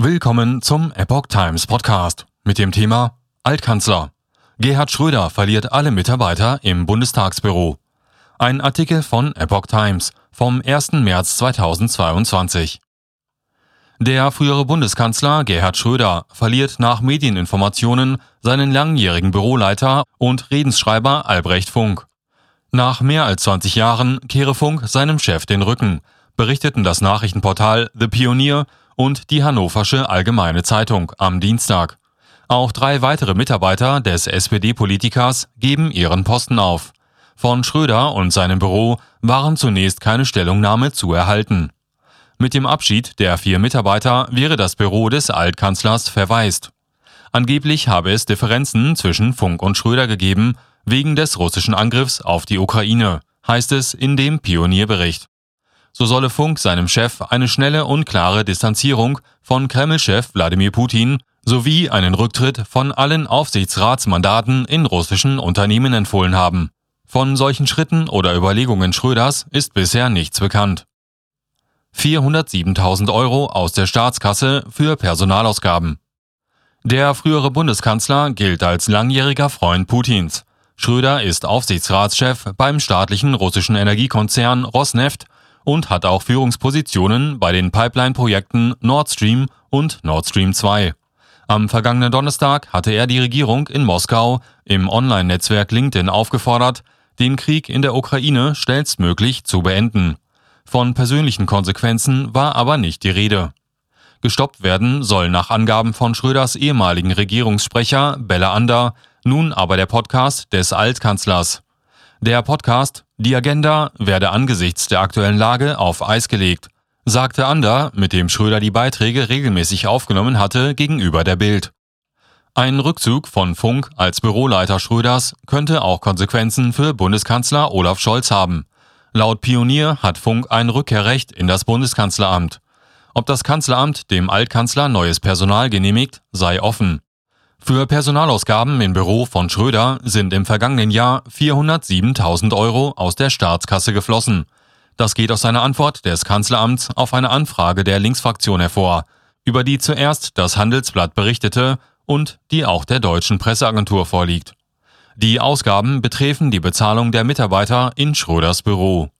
Willkommen zum Epoch Times Podcast mit dem Thema Altkanzler. Gerhard Schröder verliert alle Mitarbeiter im Bundestagsbüro. Ein Artikel von Epoch Times vom 1. März 2022. Der frühere Bundeskanzler Gerhard Schröder verliert nach Medieninformationen seinen langjährigen Büroleiter und Redensschreiber Albrecht Funk. Nach mehr als 20 Jahren kehre Funk seinem Chef den Rücken, berichteten das Nachrichtenportal The Pionier und die Hannoversche Allgemeine Zeitung am Dienstag. Auch drei weitere Mitarbeiter des SPD-Politikers geben ihren Posten auf. Von Schröder und seinem Büro waren zunächst keine Stellungnahme zu erhalten. Mit dem Abschied der vier Mitarbeiter wäre das Büro des Altkanzlers verwaist. Angeblich habe es Differenzen zwischen Funk und Schröder gegeben, wegen des russischen Angriffs auf die Ukraine, heißt es in dem Pionierbericht. So solle Funk seinem Chef eine schnelle und klare Distanzierung von Kreml-Chef Wladimir Putin sowie einen Rücktritt von allen Aufsichtsratsmandaten in russischen Unternehmen empfohlen haben. Von solchen Schritten oder Überlegungen Schröders ist bisher nichts bekannt. 407.000 Euro aus der Staatskasse für Personalausgaben. Der frühere Bundeskanzler gilt als langjähriger Freund Putins. Schröder ist Aufsichtsratschef beim staatlichen russischen Energiekonzern Rosneft und hat auch Führungspositionen bei den Pipeline-Projekten Nord Stream und Nord Stream 2. Am vergangenen Donnerstag hatte er die Regierung in Moskau im Online-Netzwerk LinkedIn aufgefordert, den Krieg in der Ukraine schnellstmöglich zu beenden. Von persönlichen Konsequenzen war aber nicht die Rede. Gestoppt werden soll nach Angaben von Schröders ehemaligen Regierungssprecher Bella Ander nun aber der Podcast des Altkanzlers. Der Podcast Die Agenda werde angesichts der aktuellen Lage auf Eis gelegt, sagte Ander, mit dem Schröder die Beiträge regelmäßig aufgenommen hatte, gegenüber der Bild. Ein Rückzug von Funk als Büroleiter Schröders könnte auch Konsequenzen für Bundeskanzler Olaf Scholz haben. Laut Pionier hat Funk ein Rückkehrrecht in das Bundeskanzleramt. Ob das Kanzleramt dem Altkanzler neues Personal genehmigt, sei offen. Für Personalausgaben im Büro von Schröder sind im vergangenen Jahr 407.000 Euro aus der Staatskasse geflossen. Das geht aus seiner Antwort des Kanzleramts auf eine Anfrage der Linksfraktion hervor, über die zuerst das Handelsblatt berichtete und die auch der deutschen Presseagentur vorliegt. Die Ausgaben betreffen die Bezahlung der Mitarbeiter in Schröders Büro.